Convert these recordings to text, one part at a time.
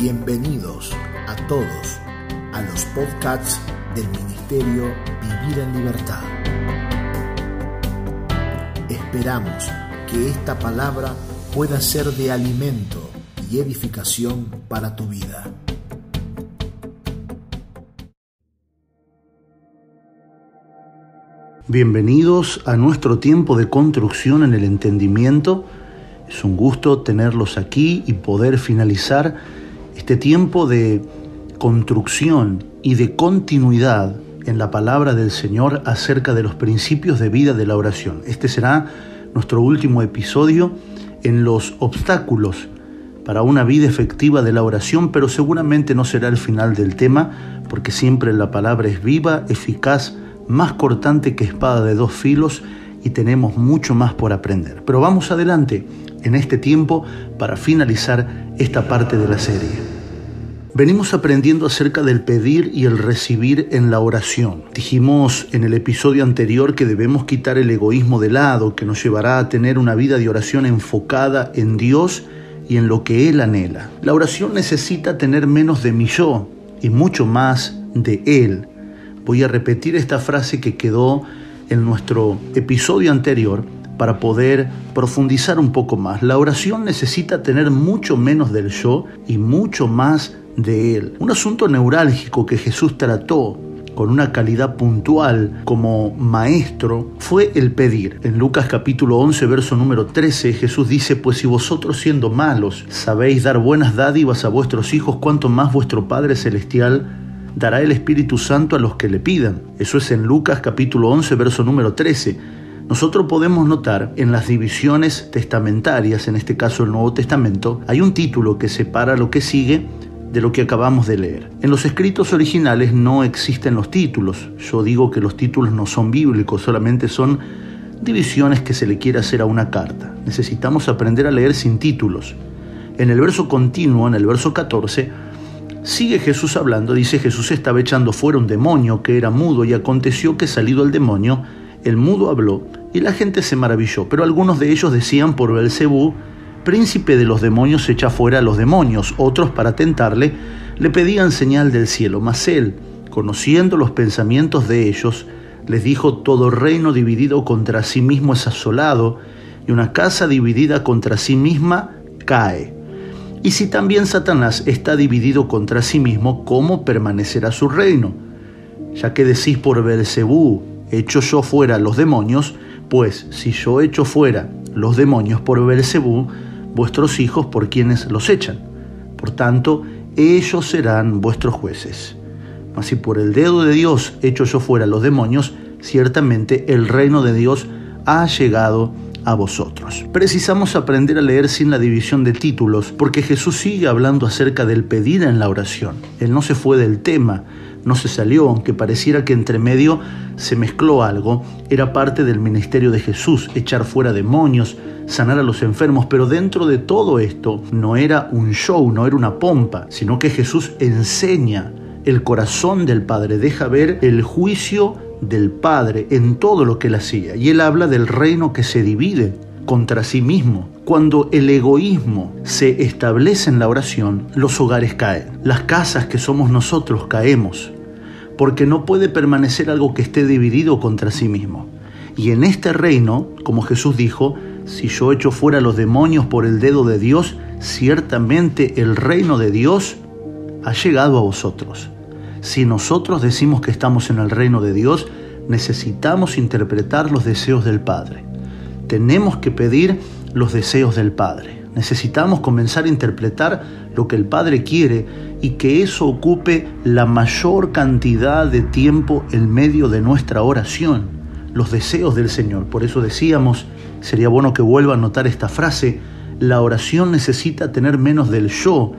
Bienvenidos a todos a los podcasts del Ministerio Vivir en Libertad. Esperamos que esta palabra pueda ser de alimento y edificación para tu vida. Bienvenidos a nuestro tiempo de construcción en el entendimiento. Es un gusto tenerlos aquí y poder finalizar este tiempo de construcción y de continuidad en la palabra del Señor acerca de los principios de vida de la oración. Este será nuestro último episodio en los obstáculos para una vida efectiva de la oración, pero seguramente no será el final del tema, porque siempre la palabra es viva, eficaz, más cortante que espada de dos filos y tenemos mucho más por aprender. Pero vamos adelante en este tiempo para finalizar esta parte de la serie. Venimos aprendiendo acerca del pedir y el recibir en la oración. Dijimos en el episodio anterior que debemos quitar el egoísmo de lado, que nos llevará a tener una vida de oración enfocada en Dios y en lo que Él anhela. La oración necesita tener menos de mi yo y mucho más de Él. Voy a repetir esta frase que quedó en nuestro episodio anterior para poder profundizar un poco más. La oración necesita tener mucho menos del yo y mucho más de él. Un asunto neurálgico que Jesús trató con una calidad puntual como maestro fue el pedir. En Lucas capítulo 11, verso número 13, Jesús dice, pues si vosotros siendo malos sabéis dar buenas dádivas a vuestros hijos, cuanto más vuestro Padre Celestial dará el Espíritu Santo a los que le pidan. Eso es en Lucas capítulo 11, verso número 13. Nosotros podemos notar en las divisiones testamentarias, en este caso el Nuevo Testamento, hay un título que separa lo que sigue de lo que acabamos de leer. En los escritos originales no existen los títulos. Yo digo que los títulos no son bíblicos, solamente son divisiones que se le quiere hacer a una carta. Necesitamos aprender a leer sin títulos. En el verso continuo, en el verso 14, sigue Jesús hablando, dice Jesús estaba echando fuera un demonio que era mudo y aconteció que salido el demonio, el mudo habló y la gente se maravilló, pero algunos de ellos decían por Belcebú, príncipe de los demonios echa fuera a los demonios. Otros, para tentarle, le pedían señal del cielo, mas él, conociendo los pensamientos de ellos, les dijo, todo reino dividido contra sí mismo es asolado, y una casa dividida contra sí misma cae. Y si también Satanás está dividido contra sí mismo, ¿cómo permanecerá su reino? Ya que decís por Belcebú, echo yo fuera los demonios, pues si yo echo fuera los demonios por Belcebú, vuestros hijos por quienes los echan. Por tanto, ellos serán vuestros jueces. Mas si por el dedo de Dios echo yo fuera los demonios, ciertamente el reino de Dios ha llegado a vosotros. Precisamos aprender a leer sin la división de títulos, porque Jesús sigue hablando acerca del pedir en la oración. Él no se fue del tema, no se salió, aunque pareciera que entre medio se mezcló algo, era parte del ministerio de Jesús, echar fuera demonios, sanar a los enfermos, pero dentro de todo esto no era un show, no era una pompa, sino que Jesús enseña el corazón del Padre, deja ver el juicio del Padre en todo lo que él hacía. Y él habla del reino que se divide contra sí mismo. Cuando el egoísmo se establece en la oración, los hogares caen. Las casas que somos nosotros caemos, porque no puede permanecer algo que esté dividido contra sí mismo. Y en este reino, como Jesús dijo, si yo echo fuera los demonios por el dedo de Dios, ciertamente el reino de Dios ha llegado a vosotros. Si nosotros decimos que estamos en el reino de Dios, necesitamos interpretar los deseos del Padre. Tenemos que pedir los deseos del Padre. Necesitamos comenzar a interpretar lo que el Padre quiere y que eso ocupe la mayor cantidad de tiempo en medio de nuestra oración, los deseos del Señor. Por eso decíamos Sería bueno que vuelva a notar esta frase. La oración necesita tener menos del yo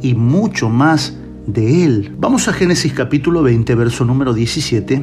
y mucho más de Él. Vamos a Génesis capítulo 20, verso número 17.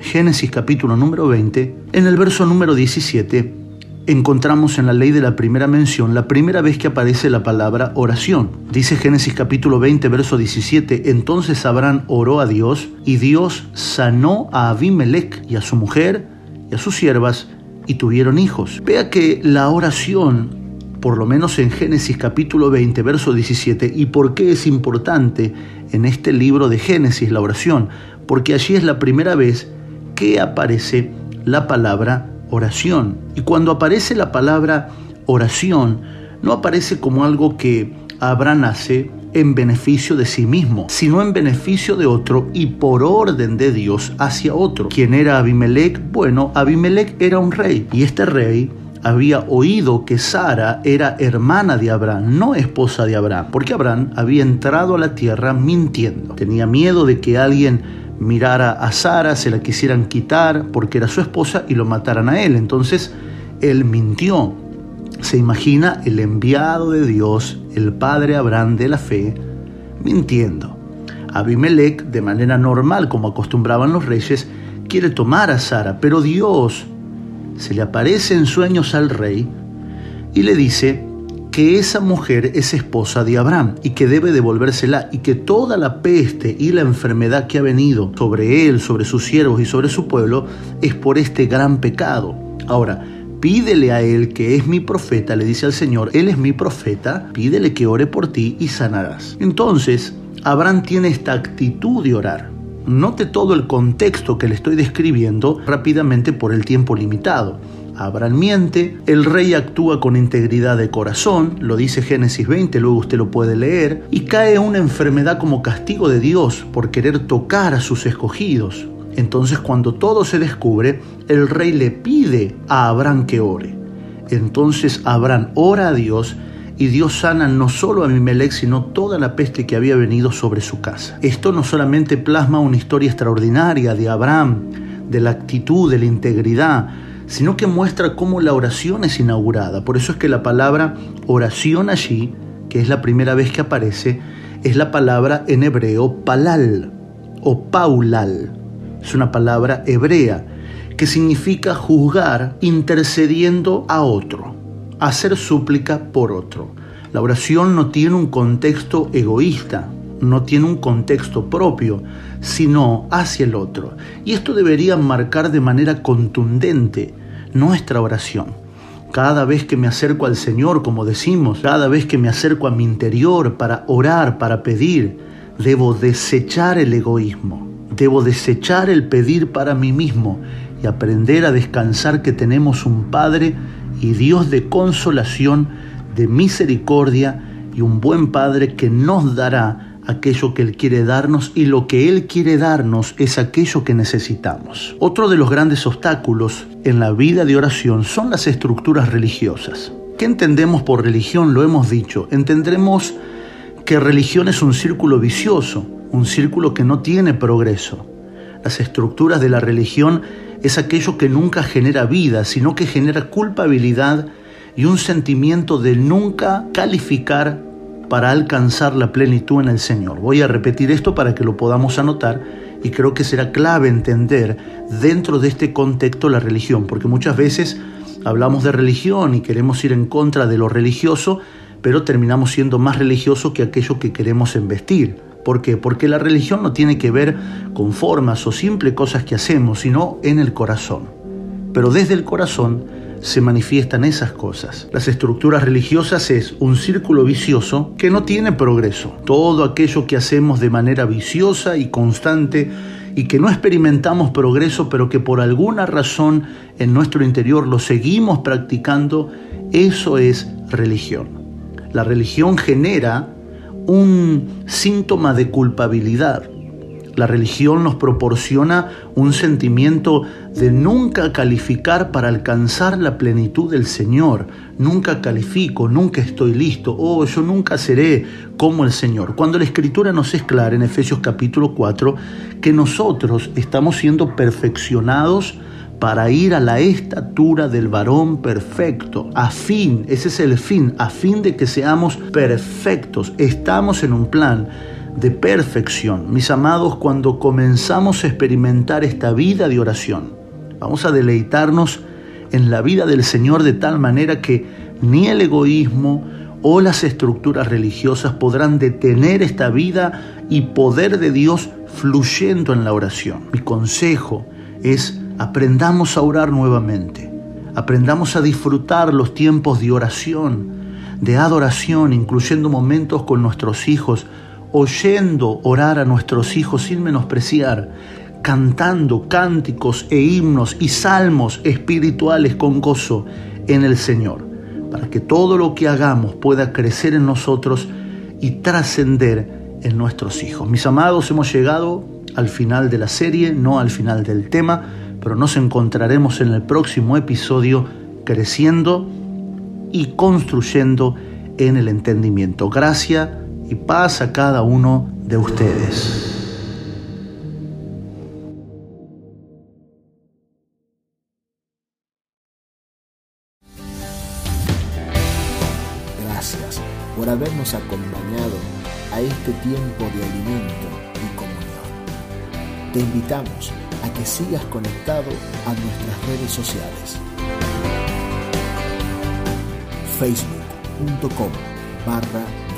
Génesis capítulo número 20. En el verso número 17 encontramos en la ley de la primera mención la primera vez que aparece la palabra oración. Dice Génesis capítulo 20, verso 17, entonces Abraham oró a Dios y Dios sanó a Abimelech y a su mujer y a sus siervas y tuvieron hijos. Vea que la oración por lo menos en Génesis capítulo 20, verso 17. ¿Y por qué es importante en este libro de Génesis la oración? Porque allí es la primera vez que aparece la palabra oración. Y cuando aparece la palabra oración, no aparece como algo que Abraham hace en beneficio de sí mismo, sino en beneficio de otro y por orden de Dios hacia otro. ¿Quién era Abimelech? Bueno, Abimelech era un rey y este rey había oído que Sara era hermana de Abraham, no esposa de Abraham, porque Abraham había entrado a la tierra mintiendo. Tenía miedo de que alguien mirara a Sara, se la quisieran quitar porque era su esposa y lo mataran a él. Entonces él mintió. Se imagina el enviado de Dios, el padre Abraham de la fe, mintiendo. Abimelech, de manera normal, como acostumbraban los reyes, quiere tomar a Sara, pero Dios se le aparece en sueños al rey y le dice que esa mujer es esposa de Abraham y que debe devolvérsela y que toda la peste y la enfermedad que ha venido sobre él, sobre sus siervos y sobre su pueblo es por este gran pecado. Ahora, pídele a él que es mi profeta, le dice al Señor, él es mi profeta, pídele que ore por ti y sanarás. Entonces, Abraham tiene esta actitud de orar. Note todo el contexto que le estoy describiendo rápidamente por el tiempo limitado. Abraham miente, el rey actúa con integridad de corazón, lo dice Génesis 20, luego usted lo puede leer, y cae una enfermedad como castigo de Dios por querer tocar a sus escogidos. Entonces cuando todo se descubre, el rey le pide a Abraham que ore. Entonces Abraham ora a Dios y Dios sana no solo a Abimelech, sino toda la peste que había venido sobre su casa. Esto no solamente plasma una historia extraordinaria de Abraham, de la actitud, de la integridad, sino que muestra cómo la oración es inaugurada. Por eso es que la palabra oración allí, que es la primera vez que aparece, es la palabra en hebreo palal o paulal. Es una palabra hebrea que significa juzgar intercediendo a otro, hacer súplica por otro. La oración no tiene un contexto egoísta, no tiene un contexto propio, sino hacia el otro. Y esto debería marcar de manera contundente nuestra oración. Cada vez que me acerco al Señor, como decimos, cada vez que me acerco a mi interior para orar, para pedir, debo desechar el egoísmo, debo desechar el pedir para mí mismo y aprender a descansar que tenemos un Padre y Dios de consolación, de misericordia y un buen Padre que nos dará aquello que Él quiere darnos y lo que Él quiere darnos es aquello que necesitamos. Otro de los grandes obstáculos en la vida de oración son las estructuras religiosas. ¿Qué entendemos por religión? Lo hemos dicho. Entendremos que religión es un círculo vicioso, un círculo que no tiene progreso. Las estructuras de la religión es aquello que nunca genera vida, sino que genera culpabilidad y un sentimiento de nunca calificar para alcanzar la plenitud en el Señor. Voy a repetir esto para que lo podamos anotar y creo que será clave entender dentro de este contexto la religión, porque muchas veces hablamos de religión y queremos ir en contra de lo religioso, pero terminamos siendo más religiosos que aquello que queremos embestir. ¿Por qué? Porque la religión no tiene que ver con formas o simples cosas que hacemos, sino en el corazón. Pero desde el corazón se manifiestan esas cosas. Las estructuras religiosas es un círculo vicioso que no tiene progreso. Todo aquello que hacemos de manera viciosa y constante y que no experimentamos progreso, pero que por alguna razón en nuestro interior lo seguimos practicando, eso es religión. La religión genera un síntoma de culpabilidad la religión nos proporciona un sentimiento de nunca calificar para alcanzar la plenitud del Señor. Nunca califico, nunca estoy listo, oh, yo nunca seré como el Señor. Cuando la Escritura nos es clara en Efesios capítulo 4 que nosotros estamos siendo perfeccionados para ir a la estatura del varón perfecto, a fin, ese es el fin, a fin de que seamos perfectos. Estamos en un plan de perfección. Mis amados, cuando comenzamos a experimentar esta vida de oración, vamos a deleitarnos en la vida del Señor de tal manera que ni el egoísmo o las estructuras religiosas podrán detener esta vida y poder de Dios fluyendo en la oración. Mi consejo es aprendamos a orar nuevamente, aprendamos a disfrutar los tiempos de oración, de adoración, incluyendo momentos con nuestros hijos, oyendo orar a nuestros hijos sin menospreciar, cantando cánticos e himnos y salmos espirituales con gozo en el Señor, para que todo lo que hagamos pueda crecer en nosotros y trascender en nuestros hijos. Mis amados, hemos llegado al final de la serie, no al final del tema, pero nos encontraremos en el próximo episodio creciendo y construyendo en el entendimiento. Gracia y paz a cada uno de ustedes. Gracias por habernos acompañado a este tiempo de alimento y comunión. Te invitamos a que sigas conectado a nuestras redes sociales. Facebook.com barra